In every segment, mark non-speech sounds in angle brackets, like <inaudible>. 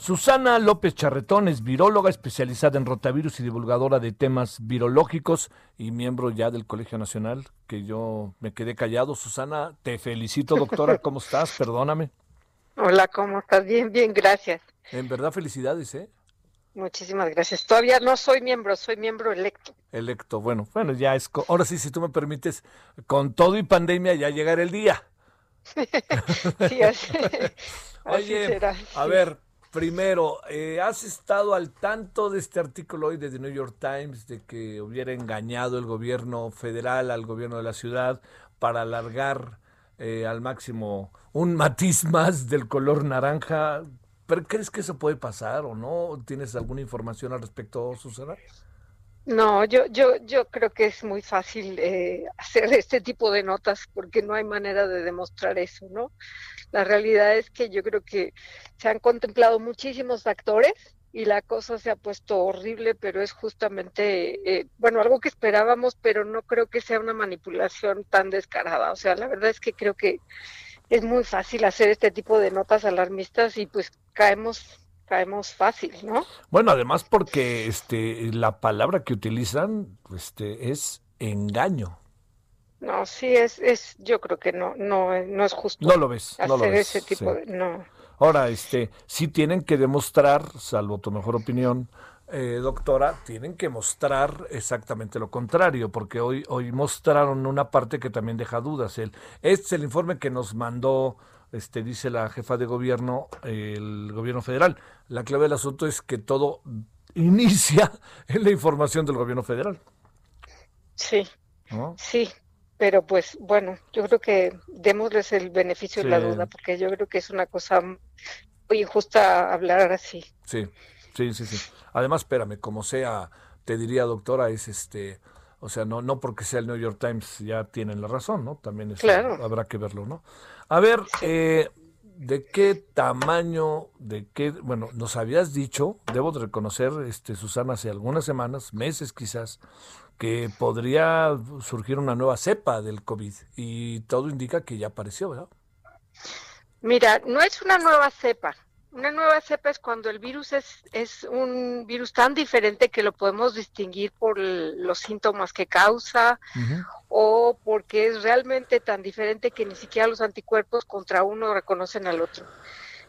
Susana López Charretón es viróloga especializada en rotavirus y divulgadora de temas virológicos y miembro ya del Colegio Nacional, que yo me quedé callado. Susana, te felicito, doctora. <laughs> ¿Cómo estás? Perdóname. Hola, ¿cómo estás? Bien, bien, gracias. En verdad, felicidades, ¿eh? Muchísimas gracias. Todavía no soy miembro, soy miembro electo. Electo. Bueno, bueno, ya es. Ahora sí, si tú me permites, con todo y pandemia ya llegará el día. <laughs> Sí, así, <laughs> así Oye, será. a ver, primero, eh, ¿has estado al tanto de este artículo hoy de The New York Times de que hubiera engañado el gobierno federal al gobierno de la ciudad para alargar eh, al máximo un matiz más del color naranja? ¿Pero crees que eso puede pasar o no? ¿Tienes alguna información al respecto, Susana? No, yo, yo, yo creo que es muy fácil eh, <laughs> hacer este tipo de notas porque no hay manera de demostrar eso, ¿no? La realidad es que yo creo que se han contemplado muchísimos factores y la cosa se ha puesto horrible, pero es justamente, eh, bueno, algo que esperábamos, pero no creo que sea una manipulación tan descarada. O sea, la verdad es que creo que es muy fácil hacer este tipo de notas alarmistas y pues caemos, caemos fácil, ¿no? Bueno, además porque este la palabra que utilizan este es engaño. No, sí es, es, yo creo que no, no, es- no es justo No lo ves, no lo ves, ese tipo sí. de, no. Ahora, este, sí tienen que demostrar, salvo tu mejor opinión, eh, doctora, tienen que mostrar exactamente lo contrario, porque hoy, hoy mostraron una parte que también deja dudas. El, este es el informe que nos mandó, este, dice la jefa de gobierno, el gobierno federal. La clave del asunto es que todo inicia <laughs> en la información del gobierno federal. Sí, ¿no? sí, pero pues bueno, yo creo que démosles el beneficio de la duda, porque yo creo que es una cosa muy injusta hablar así. Sí, sí, sí, sí. Además, espérame, como sea, te diría, doctora, es este, o sea, no, no porque sea el New York Times ya tienen la razón, ¿no? También eso Claro. habrá que verlo, ¿no? A ver, eh, ¿de qué tamaño, de qué, bueno, nos habías dicho, debo de reconocer, este, Susana, hace algunas semanas, meses quizás, que podría surgir una nueva cepa del COVID y todo indica que ya apareció, ¿verdad? Mira, no es una nueva cepa. Una nueva cepa es cuando el virus es, es un virus tan diferente que lo podemos distinguir por el- los síntomas que causa o porque es realmente tan diferente que ni siquiera los anticuerpos contra uno reconocen al otro.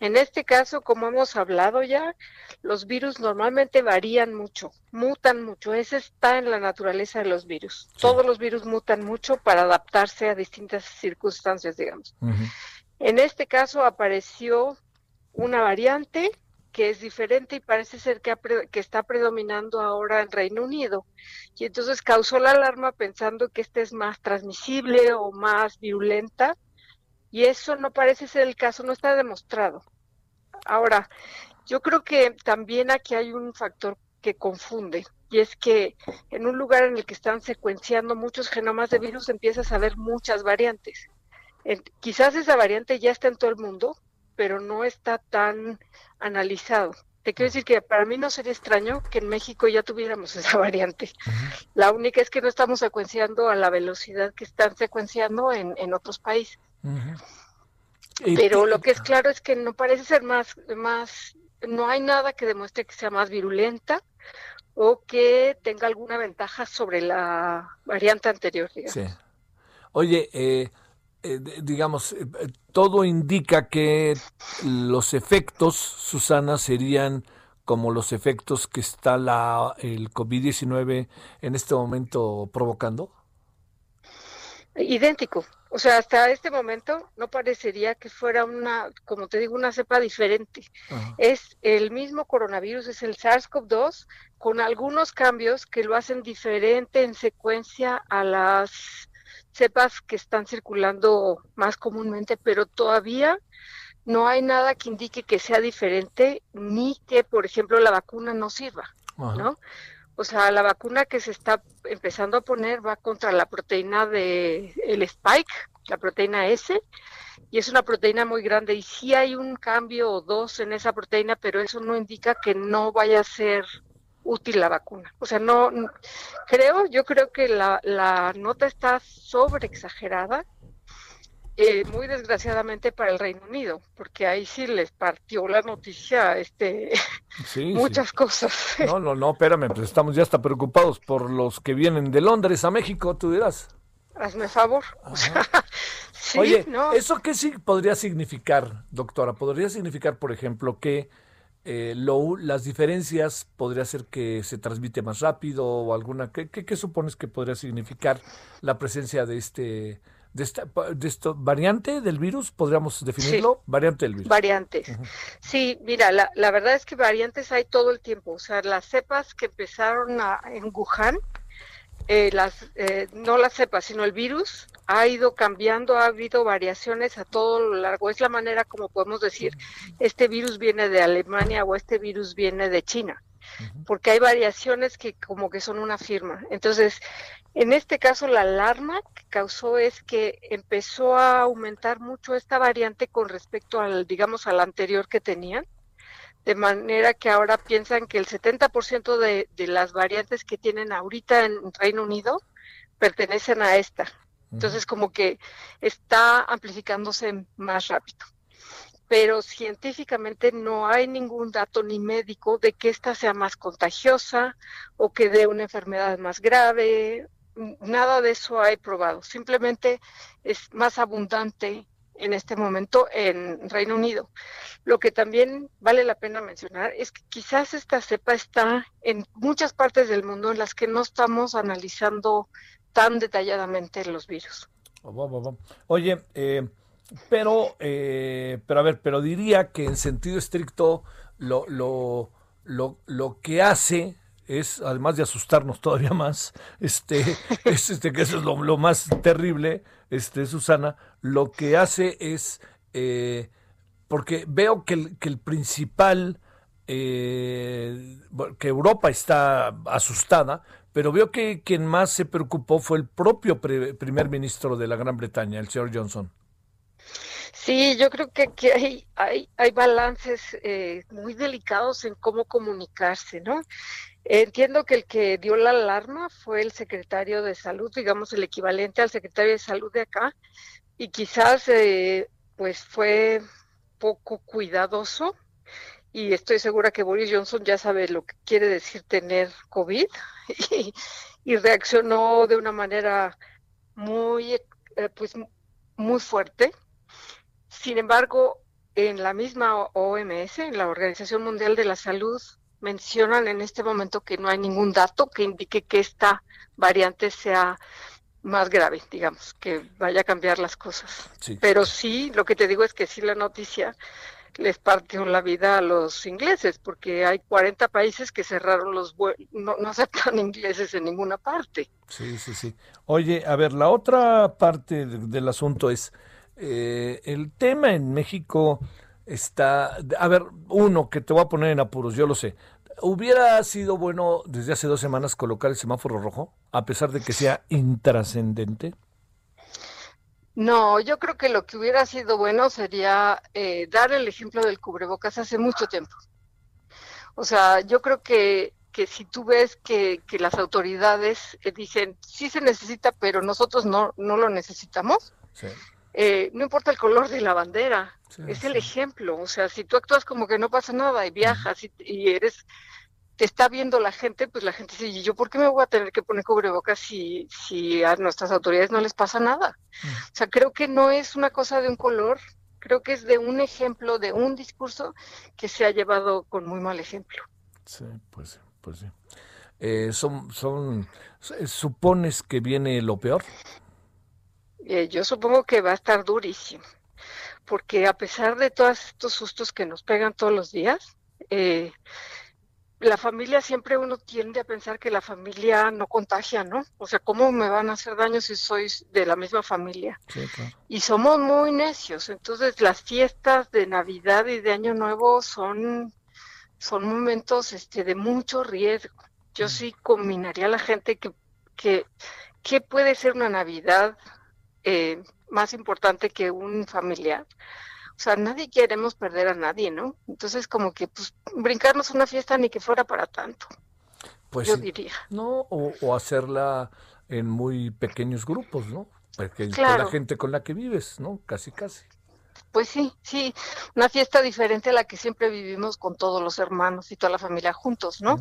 En este caso, como hemos hablado ya, los virus normalmente varían mucho, mutan mucho. Ese está en la naturaleza de los virus. Todos los virus mutan mucho para adaptarse a distintas circunstancias, digamos. En este caso apareció una variante que es diferente y parece ser que, que está predominando ahora en Reino Unido. Y entonces causó la alarma pensando que esta es más transmisible o más virulenta. Y eso no parece ser el caso, no está demostrado. Ahora, yo creo que también aquí hay un factor que confunde. Y es que en un lugar en el que están secuenciando muchos genomas de virus empiezas a ver muchas variantes. Quizás esa variante ya está en todo el mundo, pero no está tan analizado. Te quiero decir que para mí no sería extraño que en México ya tuviéramos <laughs> esa variante. La única es que no estamos secuenciando a la velocidad que están secuenciando en, en otros países. Pero lo que es claro es que no parece ser más, más, no hay nada que demuestre que sea más virulenta o que tenga alguna ventaja sobre la variante anterior, digamos. Sí. Oye, eh, eh, digamos, eh, eh, todo indica que los efectos, Susana, serían como los efectos que está la, el COVID-19 en este momento provocando. Idéntico. O sea, hasta este momento no parecería que fuera una, como te digo, una cepa diferente. Ajá. Es el mismo coronavirus, es el SARS-CoV-2, con algunos cambios que lo hacen diferente en secuencia a las cepas que están circulando más comúnmente, pero todavía no hay nada que indique que sea diferente ni que, por ejemplo, la vacuna no sirva, ¿no? O sea, la vacuna que se está empezando a poner va contra la proteína de el spike, la proteína S, y es una proteína muy grande y sí hay un cambio o dos en esa proteína, pero eso no indica que no vaya a ser útil la vacuna. O sea, no, creo, yo creo que la, la nota está sobre exagerada, eh, muy desgraciadamente para el Reino Unido, porque ahí sí les partió la noticia, este, <laughs> muchas cosas. No, no, no, espérame, pues estamos ya hasta preocupados por los que vienen de Londres a México, tú dirás. Hazme favor. <laughs> Oye, ¿eso qué sí podría significar, doctora? ¿Podría significar, por ejemplo, que eh, las diferencias podría ser que se transmite más rápido o alguna... ¿qué, qué, supones que podría significar la presencia de este... De esta, de esto, variante del virus, podríamos definirlo, variante del virus. Variantes. Sí, mira, la, la, verdad es que variantes hay todo el tiempo. O sea, las cepas que empezaron a, en Wuhan, eh, las, eh, no las cepas, sino el virus, ha ido cambiando, ha habido variaciones a todo lo largo. Es la manera como podemos decir, este virus viene de Alemania o este virus viene de China, porque hay variaciones que como que son una firma. Entonces, en este caso, la alarma que causó es que empezó a aumentar mucho esta variante con respecto al, digamos, al anterior que tenían de manera que ahora piensan que el 70% de, de las variantes que tienen ahorita en Reino Unido pertenecen a esta. Entonces, como que está amplificándose más rápido. Pero científicamente no hay ningún dato ni médico de que esta sea más contagiosa o que dé una enfermedad más grave. Nada de eso hay probado. Simplemente es más abundante en este momento en Reino Unido. Lo que también vale la pena mencionar es que quizás esta cepa está en muchas partes del mundo en las que no estamos analizando tan detalladamente los virus. Oye, eh, pero, eh, pero a ver, pero diría que en sentido estricto lo, lo, lo, lo que hace es, además de asustarnos todavía <laughs> más, este, es, este que eso es lo, lo, más terrible, este, Susana, lo que hace es, eh, porque veo que el, que el principal, que Europa está asustada, pero veo que quien más se preocupó fue el propio primer ministro de la Gran Bretaña, el señor Johnson. Sí, yo creo que aquí hay, hay, hay balances eh, muy delicados en cómo comunicarse, ¿no? Entiendo que el que dio la alarma fue el secretario de salud, digamos el equivalente al secretario de salud de acá, y quizás eh, pues fue poco cuidadoso y estoy segura que Boris Johnson ya sabe lo que quiere decir tener COVID <laughs> y, reaccionó de una manera muy, eh, pues, muy fuerte. Sin embargo, en la misma OMS, en la Organización Mundial de la Salud, mencionan en este momento que no hay ningún dato que indique que esta variante sea más grave, digamos, que vaya a cambiar las cosas. Pero sí, lo que te digo es que sí la noticia les partió la vida a los ingleses, porque hay 40 países que cerraron los vuelos, no, aceptan <laughs> ingleses en ninguna parte. Sí, sí, sí. Oye, a ver, la otra parte del asunto es, eh, el tema en México está, a ver, uno que te voy a poner en apuros, yo lo sé. ¿Hubiera sido bueno desde hace dos semanas colocar el semáforo rojo, a pesar de que sea intrascendente? No, yo creo que lo que hubiera sido bueno sería eh, dar el ejemplo del cubrebocas hace mucho tiempo. O sea, yo creo que, que si tú ves que, que las autoridades eh, dicen, sí se necesita, pero nosotros no, no lo necesitamos, eh, no importa el color de la bandera, es el ejemplo. O sea, si tú actúas como que no pasa nada y viajas y eres te está viendo la gente, pues la gente dice, ¿yo por qué me voy a tener que poner cubrebocas si, si a nuestras autoridades no les pasa nada? Mm. O sea, creo que no es una cosa de un color, creo que es de un ejemplo, de un discurso que se ha llevado con muy mal ejemplo. Sí, pues, pues sí. Eh, son, son, ¿Supones que viene lo peor? Eh, yo supongo que va a estar durísimo, porque a pesar de todos estos sustos que nos pegan todos los días, eh, la familia siempre uno tiende a pensar que la familia no contagia, ¿no? O sea, ¿cómo me van a hacer daño si sois de la misma familia? Y somos muy necios, entonces las fiestas de Navidad y de Año Nuevo son, son momentos este, de mucho riesgo. Yo mm. sí combinaría a la gente que, que, que puede ser una Navidad eh, más importante que un familiar o sea, nadie queremos perder a nadie, ¿no? Entonces, como que, pues, brincarnos una fiesta ni que fuera para tanto. Pues yo diría. No, o, hacerla en muy pequeños grupos, ¿no? Porque con la gente con la que vives, ¿no? Casi, casi. Pues sí, sí, una fiesta diferente a la que siempre vivimos con todos los hermanos y toda la familia juntos, ¿no?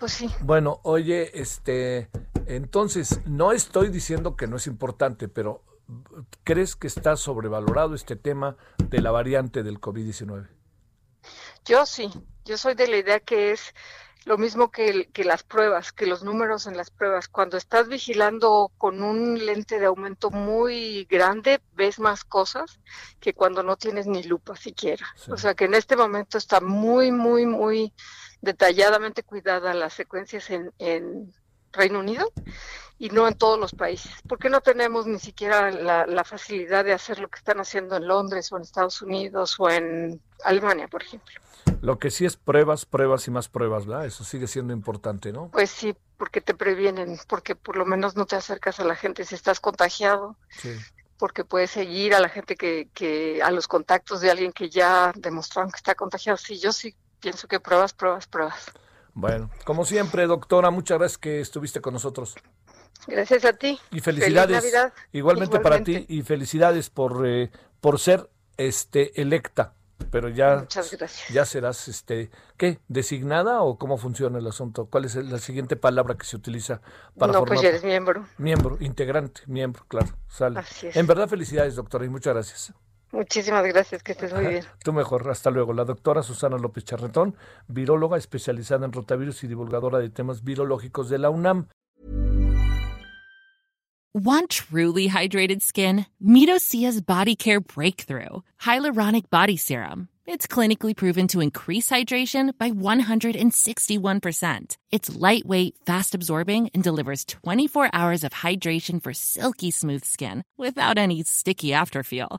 Pues sí. Bueno, oye, este, entonces, no estoy diciendo que no es importante, pero ¿crees que está sobrevalorado este tema de la variante del COVID-19? Yo sí, yo soy de la idea que es lo mismo que, que, las pruebas, que los números en las pruebas. Cuando estás vigilando con un lente de aumento muy grande, ves más cosas que cuando no tienes ni lupa siquiera. O sea que en este momento está muy, muy, muy detalladamente cuidada las secuencias en, en Reino Unido y no en todos los países. ¿Por qué no tenemos ni siquiera la, facilidad de hacer lo que están haciendo en Londres o en Estados Unidos o en Alemania, por ejemplo? Lo que sí es pruebas, pruebas y más pruebas, ¿verdad? Eso sigue siendo importante, ¿no? Pues sí, porque te previenen, porque por lo menos no te acercas a la gente si estás contagiado. Porque puedes seguir a la gente que, que, a los contactos de alguien que ya demostraron que está contagiado. Sí, yo sí pienso que pruebas, pruebas, pruebas. Bueno, como siempre, doctora, muchas gracias que estuviste con nosotros. Gracias a ti. Y felicidades. Igualmente, para ti y felicidades por, eh, por ser este electa. Pero ya, Muchas gracias. ya serás, este, ¿qué? ¿Designada o cómo funciona el asunto? ¿Cuál es la siguiente palabra que se utiliza para no, pues ya eres miembro. Miembro, integrante, miembro, claro. Sale. Así es. En verdad, felicidades, doctora, y muchas gracias. Muchísimas gracias, que estés muy bien. <laughs> Tú mejor, hasta luego. La doctora Susana López Charretón, viróloga especializada en rotavirus y divulgadora de temas virológicos de la UNAM. Want truly hydrated skin? Midosia's Body Care Breakthrough Hyaluronic Body Serum. It's clinically proven to increase hydration by 161%. It's lightweight, fast absorbing, and delivers 24 hours of hydration for silky smooth skin without any sticky afterfeel.